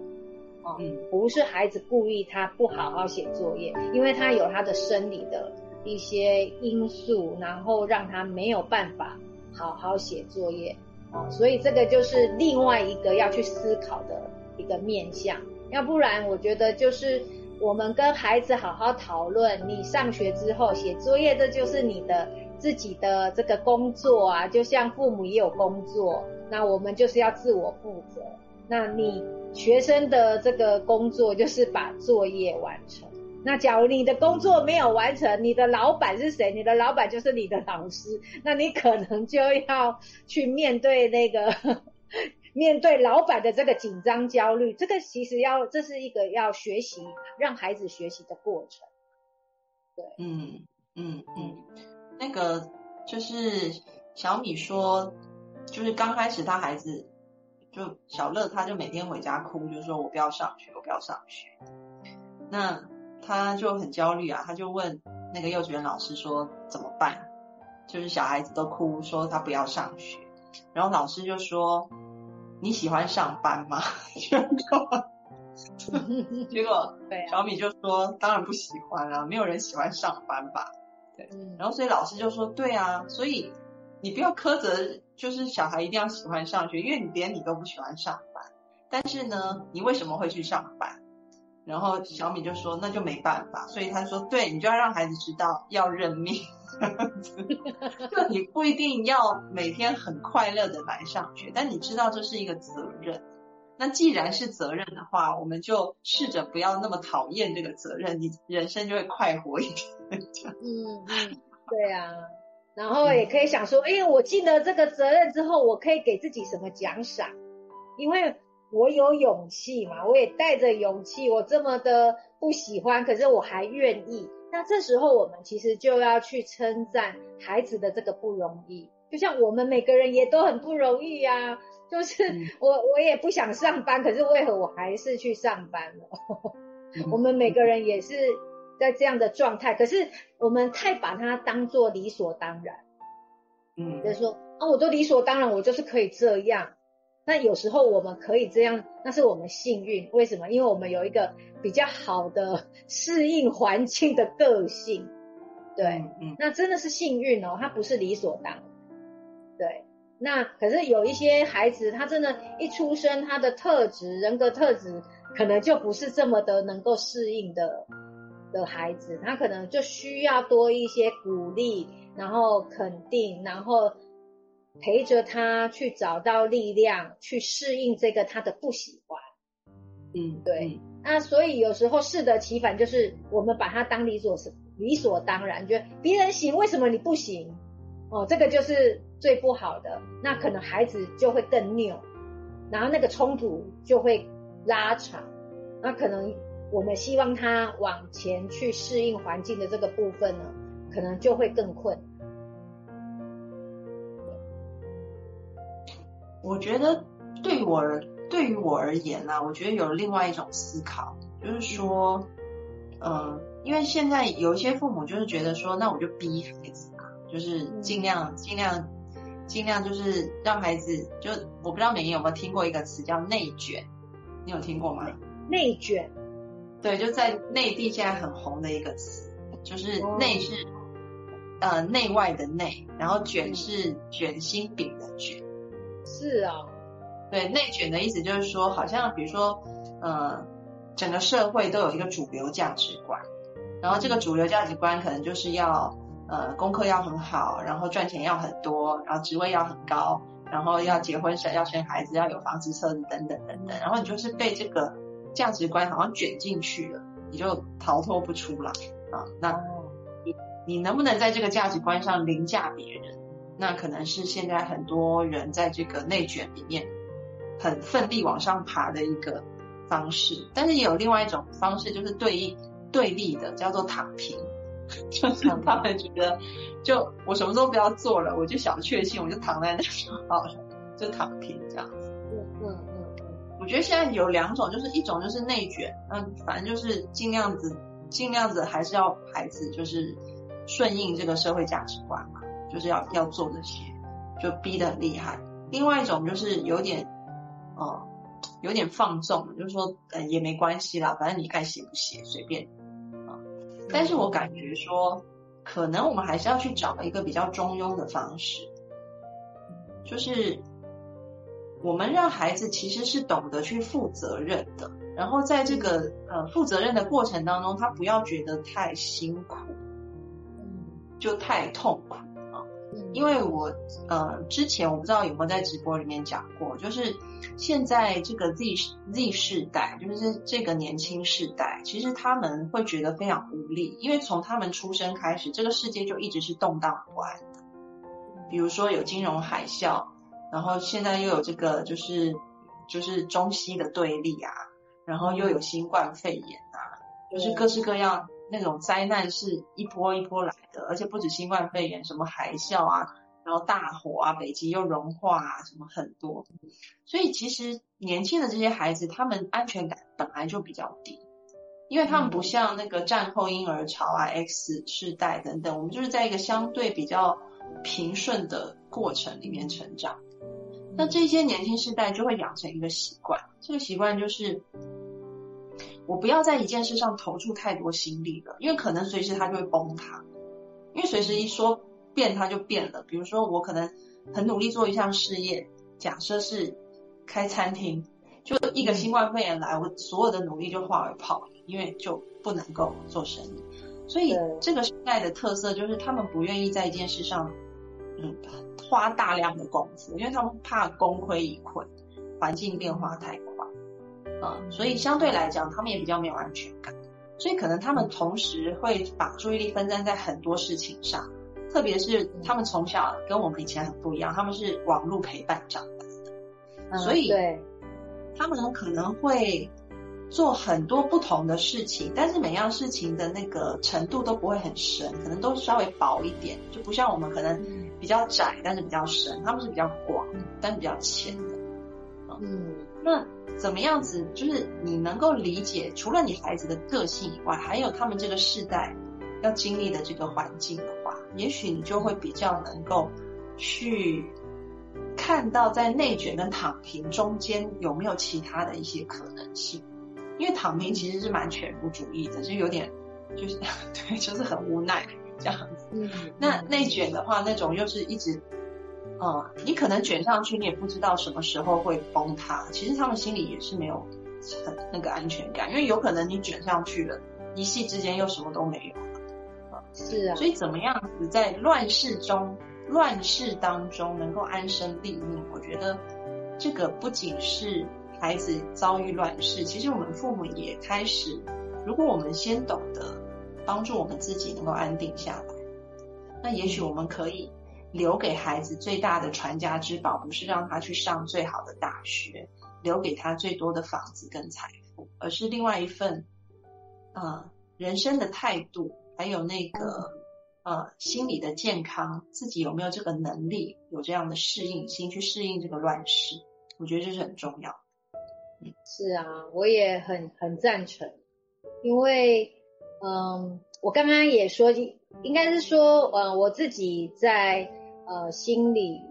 哦，不是孩子故意他不好好写作业，因为他有他的生理的一些因素，然后让他没有办法好好写作业。哦，所以这个就是另外一个要去思考的一个面向，要不然我觉得就是我们跟孩子好好讨论，你上学之后写作业，这就是你的自己的这个工作啊，就像父母也有工作，那我们就是要自我负责。那你学生的这个工作就是把作业完成。那假如你的工作没有完成，你的老板是谁？你的老板就是你的老师，那你可能就要去面对那个 面对老板的这个紧张焦虑。这个其实要这是一个要学习让孩子学习的过程。对，嗯嗯嗯，那个就是小米说，就是刚开始他孩子就小乐，他就每天回家哭，就说我不要上学，我不要上学。那他就很焦虑啊，他就问那个幼稚园老师说怎么办？就是小孩子都哭说他不要上学，然后老师就说你喜欢上班吗？结果 结果小米就说当然不喜欢啊，没有人喜欢上班吧？对，然后所以老师就说对啊，所以你不要苛责，就是小孩一定要喜欢上学，因为你连你都不喜欢上班，但是呢，你为什么会去上班？然后小米就说：“那就没办法。”所以他说：“对你就要让孩子知道要认命，就你不一定要每天很快乐的来上学，但你知道这是一个责任。那既然是责任的话，我们就试着不要那么讨厌这个责任，你人生就会快活一点。嗯嗯，对啊。然后也可以想说：，哎，我尽了这个责任之后，我可以给自己什么奖赏？因为。我有勇气嘛？我也带着勇气，我这么的不喜欢，可是我还愿意。那这时候我们其实就要去称赞孩子的这个不容易，就像我们每个人也都很不容易呀。就是 我我也不想上班，可是为何我还是去上班了？我们每个人也是在这样的状态，可是我们太把它当做理所当然。嗯，就是说啊，我都理所当然，我就是可以这样。那有时候我们可以这样，那是我们幸运。为什么？因为我们有一个比较好的适应环境的个性。对，嗯，那真的是幸运哦，他不是理所当然。对，那可是有一些孩子，他真的，一出生他的特质、人格特质，可能就不是这么的能够适应的的孩子，他可能就需要多一些鼓励，然后肯定，然后陪着他去找到力量，去适应这个他的不喜欢。嗯，对。那所以有时候适得其反，就是我们把他当理所理所当然，觉得别人行，为什么你不行？哦，这个就是最不好的。那可能孩子就会更拗，然后那个冲突就会拉长。那可能我们希望他往前去适应环境的这个部分呢，可能就会更困。我觉得对我。对于我而言呢，我觉得有另外一种思考，就是说，嗯，因为现在有一些父母就是觉得说，那我就逼孩子嘛，就是尽量尽量尽量就是让孩子，就我不知道美英有没有听过一个词叫内卷，你有听过吗？内卷，对，就在内地现在很红的一个词，就是内是呃内外的内，然后卷是卷心饼的卷，是啊。对内卷的意思就是说，好像比如说，呃，整个社会都有一个主流价值观，然后这个主流价值观可能就是要，呃，功课要很好，然后赚钱要很多，然后职位要很高，然后要结婚生要生孩子，要有房子车子等等等等，然后你就是被这个价值观好像卷进去了，你就逃脱不出来啊。那你你能不能在这个价值观上凌驾别人？那可能是现在很多人在这个内卷里面。很奋力往上爬的一个方式，但是也有另外一种方式，就是对应对立的，叫做躺平，就是他们觉得，就我什么都不要做了，我就小确幸，我就躺在那就好了，就躺平这样子。嗯嗯觉得现在有两种，就是一种就是内卷，嗯，反正就是尽量子尽量子还是要孩子就是顺应这个社会价值观嘛，就是要要做这些，就逼得很厉害。另外一种就是有点。哦，有点放纵，就是说，嗯，也没关系啦，反正你该写不写随便啊。但是我感觉说，可能我们还是要去找一个比较中庸的方式，就是我们让孩子其实是懂得去负责任的，然后在这个呃负责任的过程当中，他不要觉得太辛苦，嗯，就太痛苦啊。因为我呃之前我不知道有没有在直播里面讲过，就是现在这个 Z Z 世代，就是这个年轻世代，其实他们会觉得非常无力，因为从他们出生开始，这个世界就一直是动荡不安的。比如说有金融海啸，然后现在又有这个就是就是中西的对立啊，然后又有新冠肺炎啊，就是各式各样。那种灾难是一波一波来的，而且不止新冠肺炎，什么海啸啊，然后大火啊，北极又融化啊，什么很多。所以其实年轻的这些孩子，他们安全感本来就比较低，因为他们不像那个战后婴儿潮啊、X 世代等等，我们就是在一个相对比较平顺的过程里面成长。那这些年轻世代就会养成一个习惯，这个习惯就是。我不要在一件事上投注太多心力了，因为可能随时它就会崩塌，因为随时一说变它就变了。比如说我可能很努力做一项事业，假设是开餐厅，就一个新冠肺炎来，我所有的努力就化为泡影，因为就不能够做生意。所以这个时代的特色就是他们不愿意在一件事上，嗯，花大量的功夫，因为他们怕功亏一篑，环境变化太快。嗯，所以相对来讲，他们也比较没有安全感，所以可能他们同时会把注意力分散在很多事情上，特别是他们从小跟我们以前很不一样，他们是网络陪伴长大的，所以对，他们可能会做很多不同的事情，但是每样事情的那个程度都不会很深，可能都稍微薄一点，就不像我们可能比较窄，但是比较深，他们是比较广，但是比较浅的，嗯，那。怎么样子？就是你能够理解，除了你孩子的个性以外，还有他们这个世代要经历的这个环境的话，也许你就会比较能够去看到在内卷跟躺平中间有没有其他的一些可能性。因为躺平其实是蛮全部主义的，就有点就是 对，就是很无奈，这样子。嗯那内卷的话，那种又是一直，呃，你可能卷上去，你也不知道什么时候会崩塌。其实他们心里也是没有很那个安全感，因为有可能你卷上去了，一夕之间又什么都没有了。是啊。所以怎么样子在乱世中、乱世当中能够安身立命？我觉得这个不仅是孩子遭遇乱世，其实我们父母也开始。如果我们先懂得帮助我们自己能够安定下来，那也许我们可以留给孩子最大的传家之宝，不是让他去上最好的大学，留给他最多的房子跟财富，而是另外一份，呃，人生的态度，还有那个呃心理的健康，自己有没有这个能力，有这样的适应心去适应这个乱世，我觉得这是很重要。嗯，是啊，我也很很赞成。因为，嗯，我刚刚也说，应该是说，呃，我自己在呃心理，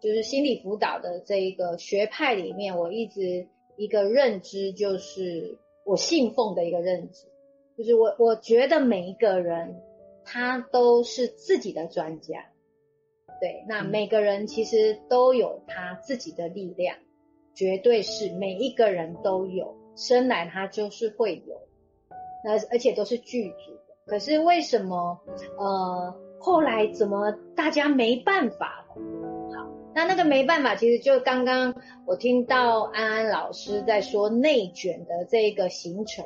就是心理辅导的这一个学派里面，我一直一个认知就是我信奉的一个认知，就是我我觉得每一个人他都是自己的专家，对，那每个人其实都有他自己的力量，绝对是每一个人都有，生来他就是会有。那而且都是剧组的，可是为什么呃后来怎么大家没办法了？好，那那个没办法，其实就刚刚我听到安安老师在说内卷的这个行程，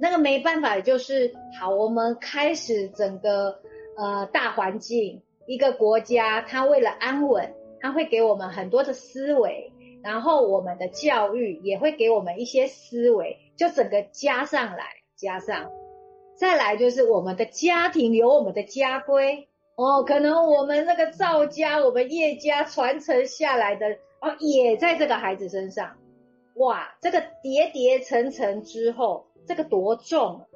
那个没办法就是好，我们开始整个呃大环境，一个国家它为了安稳，它会给我们很多的思维，然后我们的教育也会给我们一些思维，就整个加上来。加上，再来就是我们的家庭有我们的家规哦，可能我们那个赵家、我们叶家传承下来的哦，也在这个孩子身上，哇，这个叠叠层层之后，这个多重？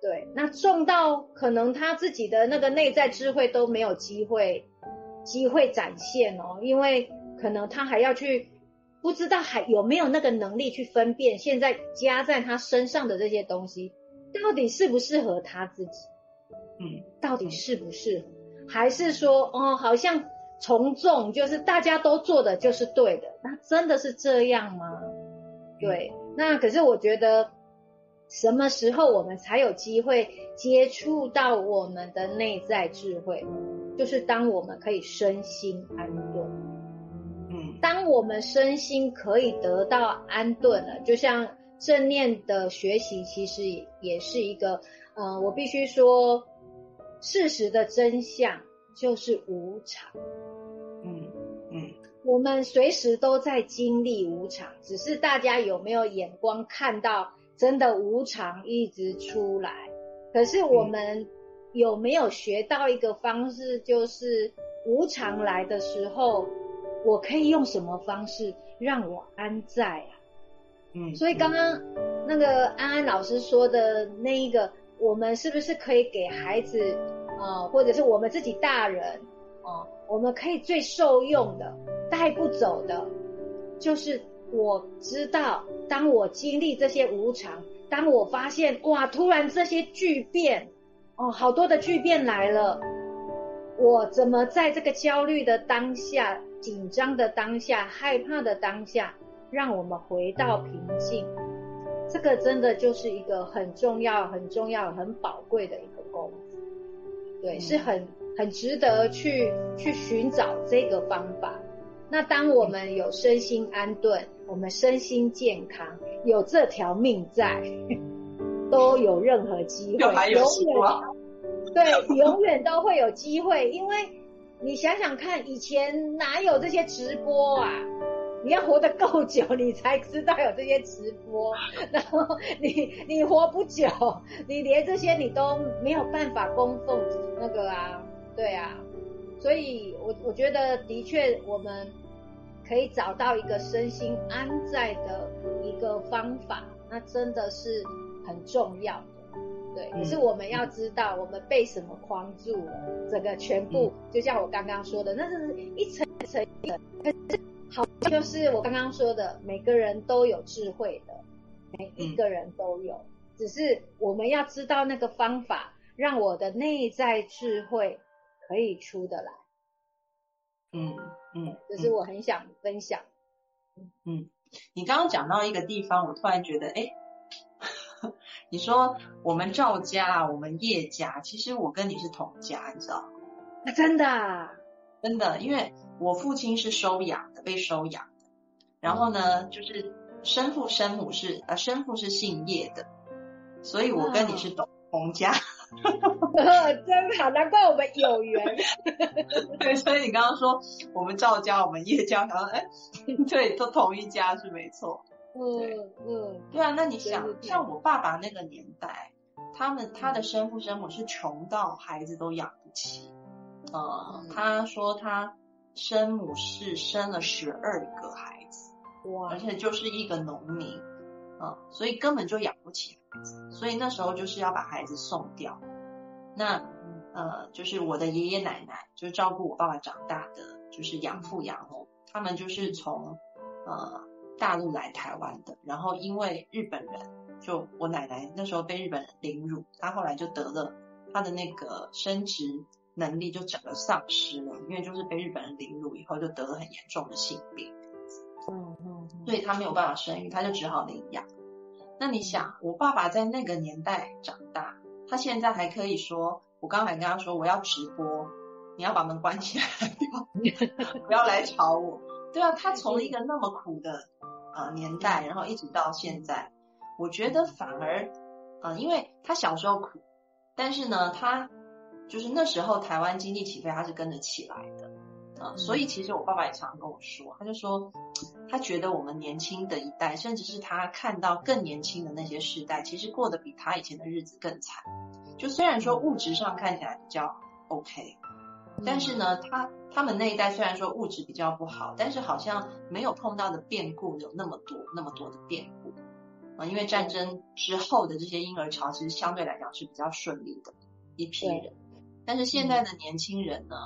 对，那重到可能他自己的那个内在智慧都没有机会机会展现哦，因为可能他还要去。不知道还有没有那个能力去分辨现在加在他身上的这些东西，到底适不适合他自己？嗯，到底适不适合？还是说，哦，好像从众，就是大家都做的就是对的？那真的是这样吗？对，那可是我觉得，什么时候我们才有机会接触到我们的内在智慧？就是当我们可以身心安顿。当我们身心可以得到安顿了，就像正念的学习，其实也是一个，嗯，我必须说，事实的真相就是无常。嗯嗯，我们随时都在经历无常，只是大家有没有眼光看到真的无常一直出来？可是我们有没有学到一个方式，就是无常来的时候？我可以用什么方式让我安在啊？嗯，所以刚刚那个安安老师说的那一个，我们是不是可以给孩子啊，或者是我们自己大人啊，我们可以最受用的、带不走的，就是我知道，当我经历这些无常，当我发现哇，突然这些巨变哦，好多的巨变来了，我怎么在这个焦虑的当下？紧张的当下，害怕的当下，让我们回到平静。这个真的就是一个很重要、很重要、很宝贵的一个功夫。对，是很很值得去去寻找这个方法。那当我们有身心安顿，我们身心健康，有这条命在，都有任何机会，永远对，永远都会有机会，因为。你想想看，以前哪有这些直播啊？你要活得够久，你才知道有这些直播。然后你你活不久，你连这些你都没有办法供奉那个啊，对啊。所以，我我觉得的确，我们可以找到一个身心安在的一个方法，那真的是很重要。对，可是我们要知道，我们被什么框住了？整个全部，就像我刚刚说的，那是一层一层的。可是好，就是我刚刚说的，每个人都有智慧的，每一个人都有，只是我们要知道那个方法，让我的内在智慧可以出得来。嗯嗯，这是我很想分享。嗯，你刚刚讲到一个地方，我突然觉得，哎，你说我们赵家，我们叶家，其实我跟你是同家，你知道吗？真的，真的，因为我父亲是收养的，被收养的，然后呢，就是生父生母是呃生父是姓叶的，所以我跟你是同同家。真好，难怪我们有缘。对，所以你刚刚说我们赵家，我们叶家，然后哎，对，都同一家是没错。嗯嗯，对啊，那你想，像我爸爸那个年代，他们他的生父生母是穷到孩子都养不起。呃，他说他生母是生了十二个孩子，哇，而且就是一个农民，嗯，所以根本就养不起孩子。所以那时候就是要把孩子送掉，那呃就是我的爷爷奶奶就照顾我爸爸长大的，就是养父养母，他们就是从呃大陆来台湾的，然后因为日本人，就我奶奶那时候被日本人凌辱，她后来就得了她的那个生殖能力就整个丧失了，因为就是被日本人凌辱以后就得了很严重的性病，嗯嗯，所以她没有办法生育，她就只好领养。那你想，我爸爸在那个年代长大，他现在还可以说，我刚才跟他说我要直播，你要把门关起来，不要 不要来吵我。对啊，他从一个那么苦的呃年代，然后一直到现在，我觉得反而，呃，因为他小时候苦，但是呢，他就是那时候台湾经济起飞，他是跟着起来的。啊，所以其实我爸爸也常常跟我说，他就说，他觉得我们年轻的一代，甚至是他看到更年轻的那些世代，其实过得比他以前的日子更惨。就虽然说物质上看起来比较 OK，但是呢，他他们那一代虽然说物质比较不好，但是好像没有碰到的变故有那么多那么多的变故啊。因为战争之后的这些婴儿潮，其实相对来讲是比较顺利的一批人，但是现在的年轻人呢？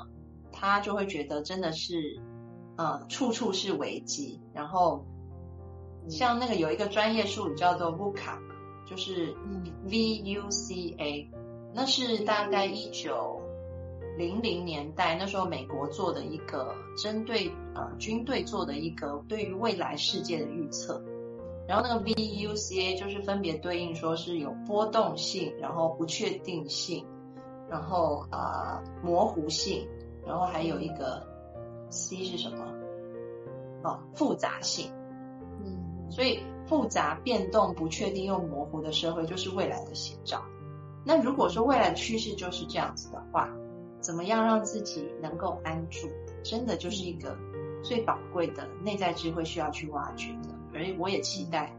他就会觉得真的是，呃，处处是危机。然后，像那个有一个专业术语叫做 VUCA，就是 V U C A，那是大概一九零零年代那时候美国做的一个针对呃军队做的一个对于未来世界的预测。然后那个 V U C A 就是分别对应说是有波动性，然后不确定性，然后啊模糊性。然后还有一个 C 是什么？哦，复杂性。嗯，所以复杂、变动、不确定又模糊的社会就是未来的写照。那如果说未来的趋势就是这样子的话，怎么样让自己能够安住，真的就是一个最宝贵的内在智慧需要去挖掘的。而我也期待，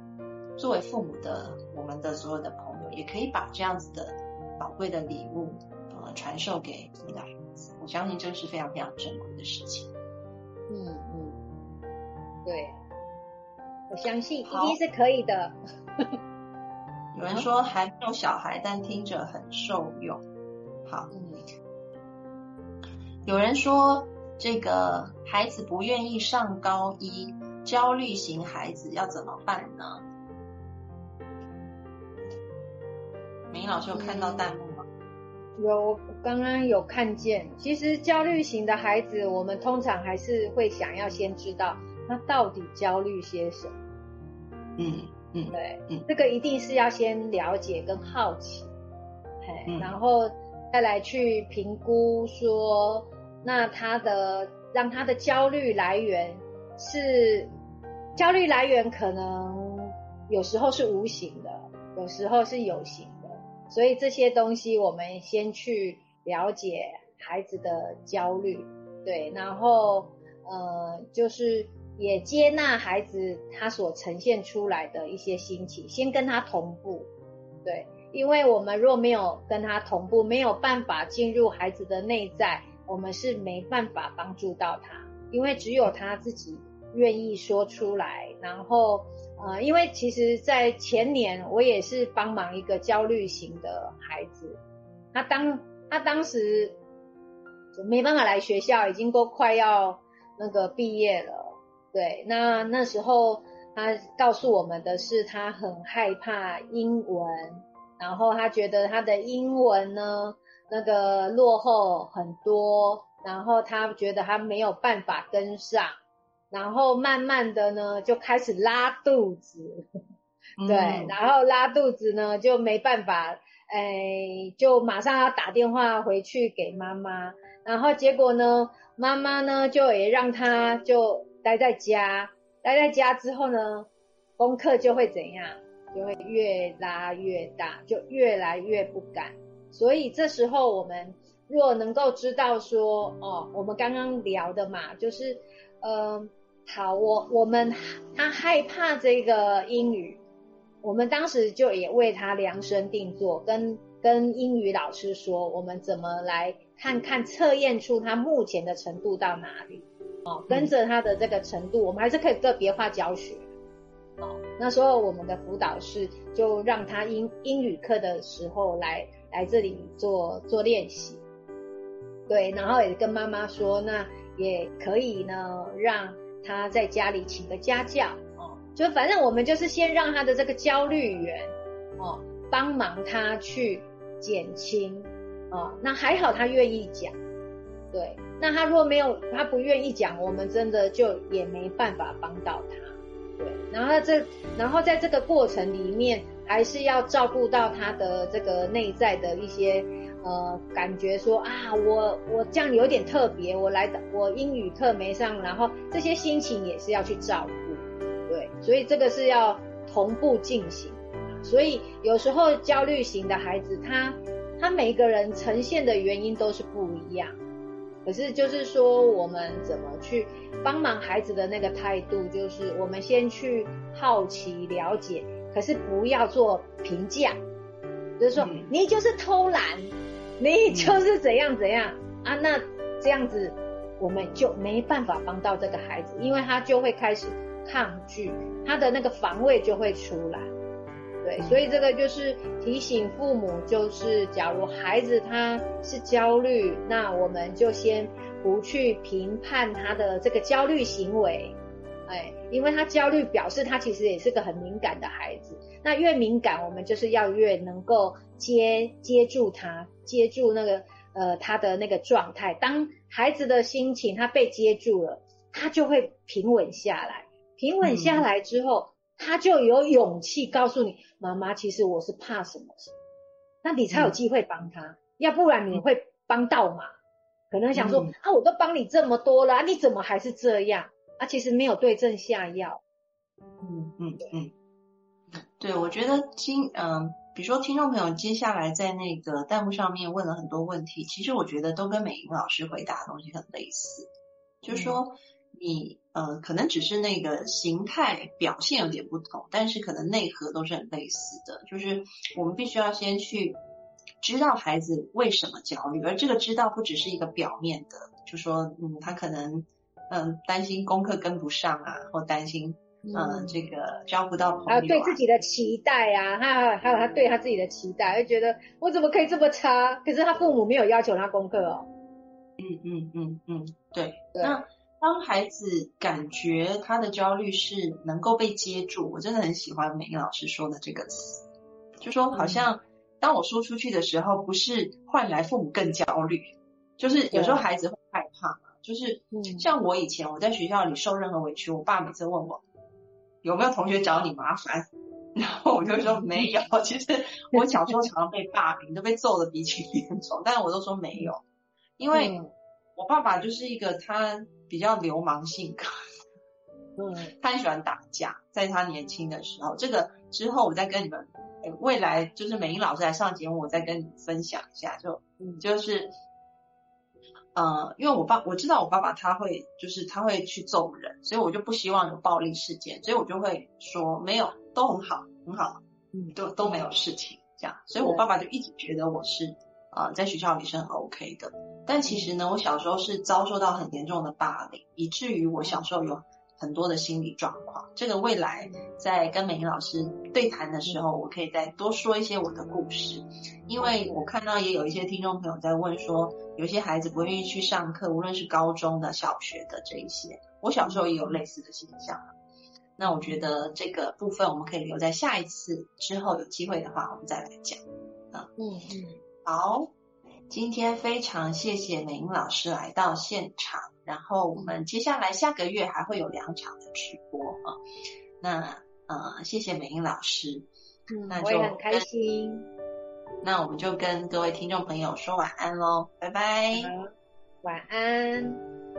作为父母的我们的所有的朋友，也可以把这样子的宝贵的礼物，呃，传授给你的孩子。我相信这是非常非常珍贵的事情。嗯嗯，对，我相信一定是可以的。有人说还没有小孩，但听着很受用。好，嗯。有人说这个孩子不愿意上高一，焦虑型孩子要怎么办呢？明老师有看到弹幕吗。有，刚刚有看见。其实焦虑型的孩子，我们通常还是会想要先知道他到底焦虑些什么。嗯嗯，对，嗯，这个一定是要先了解跟好奇，嘿，然后再来去评估说，那他的让他的焦虑来源是焦虑来源，可能有时候是无形的，有时候是有形的。所以这些东西，我们先去了解孩子的焦虑，对，然后呃，就是也接纳孩子他所呈现出来的一些心情，先跟他同步，对，因为我们若没有跟他同步，没有办法进入孩子的内在，我们是没办法帮助到他，因为只有他自己愿意说出来，然后。呃，因为其实，在前年我也是帮忙一个焦虑型的孩子，他当他当时没办法来学校，已经都快要那个毕业了。对，那那时候他告诉我们的是，他很害怕英文，然后他觉得他的英文呢那个落后很多，然后他觉得他没有办法跟上，然后慢慢的呢就开始拉肚子，对，然后拉肚子呢就没办法，哎，就马上要打电话回去给妈妈，然后结果呢，妈妈呢就也让他就待在家，待在家之后呢，功课就会怎样，就会越拉越大，就越来越不敢。所以这时候我们若能够知道说，哦，我们刚刚聊的嘛，就是，呃，好，我我们他害怕这个英语。我们当时就也为他量身定做，跟跟英语老师说，我们怎么来看看测验出他目前的程度到哪里？哦，跟着他的这个程度，我们还是可以个别化教学。哦，那时候我们的辅导室就让他英英语课的时候来来这里做做练习。对，然后也跟妈妈说，那也可以呢，让他在家里请个家教。哦就反正我们就是先让他的这个焦虑源，哦，帮忙他去减轻，哦，那还好他愿意讲，对，那他如果没有他不愿意讲，我们真的就也没办法帮到他，对，然后这然后在这个过程里面，还是要照顾到他的这个内在的一些呃感觉，说啊，我我这样有点特别，我来的我英语课没上，然后这些心情也是要去照顾。对，所以这个是要同步进行。所以有时候焦虑型的孩子，他他每一个人呈现的原因都是不一样。可是就是说，我们怎么去帮忙孩子的那个态度，就是我们先去好奇了解，可是不要做评价，就是说你就是偷懒，你就是怎样怎样。啊？那这样子我们就没办法帮到这个孩子，因为他就会开始。抗拒，他的那个防卫就会出来，对，所以这个就是提醒父母，就是假如孩子他是焦虑，那我们就先不去评判他的这个焦虑行为，哎，因为他焦虑表示他其实也是个很敏感的孩子，那越敏感，我们就是要越能够接接住他，接住那个呃他的那个状态，当孩子的心情他被接住了，他就会平稳下来。平稳下来之后，他就有勇气告诉你：“妈妈，其实我是怕什么什么。”那你才有机会帮他，要不然你会帮倒忙。可能想说：“啊，我都帮你这么多了，你怎么还是这样？”啊，其实没有对症下药。嗯嗯嗯，对，我觉得听嗯，比如说听众朋友接下来在那个弹幕上面问了很多问题，其实我觉得都跟美英老师回答的东西很类似，就是说。你呃，可能只是那个形态表现有点不同，但是可能内核都是很类似的。就是我们必须要先去知道孩子为什么焦虑，而这个知道不只是一个表面的，就说嗯，他可能嗯担心功课跟不上啊，或担心嗯。这个交不到朋友，还有对自己的期待啊，他还有他对他自己的期待，就觉得我怎么可以这么差？可是他父母没有要求他功课哦。嗯嗯嗯嗯，对，那。当孩子感觉他的焦虑是能够被接住，我真的很喜欢美英老师说的这个词，就说好像当我说出去的时候，不是换来父母更焦虑，就是有时候孩子会害怕嘛，就是像我以前我在学校里受任何委屈，我爸每次问我有没有同学找你麻烦，然后我就说没有，其实我小时候常常被霸凌，都被揍的鼻青脸肿，但是我都说没有，因为我爸爸就是一个他。比较流氓性格，嗯，他很喜欢打架，在他年轻的时候。这个之后我再跟你们，未来就是美英老师来上节目，我再跟你们分享一下。就，就是，呃，因为我爸我知道我爸爸他会，就是他会去揍人，所以我就不希望有暴力事件，所以我就会说没有，都很好，很好，嗯，都都没有事情这样。所以我爸爸就一直觉得我是。呃，在学校里是很 OK 的，但其实呢，我小时候是遭受到很严重的霸凌，以至于我小时候有很多的心理状况。这个未来在跟美英老师对谈的时候，我可以再多说一些我的故事，因为我看到也有一些听众朋友在问说，有些孩子不愿意去上课，无论是高中的、小学的这一些，我小时候也有类似的现象。那我觉得这个部分我们可以留在下一次之后有机会的话，我们再来讲。啊嗯嗯，好，今天非常谢谢美英老师来到现场，然后我们接下来下个月还会有两场的直播啊。那呃，谢谢美英老师，嗯，那我也很开心。那我们就跟各位听众朋友说晚安喽，拜拜，晚安。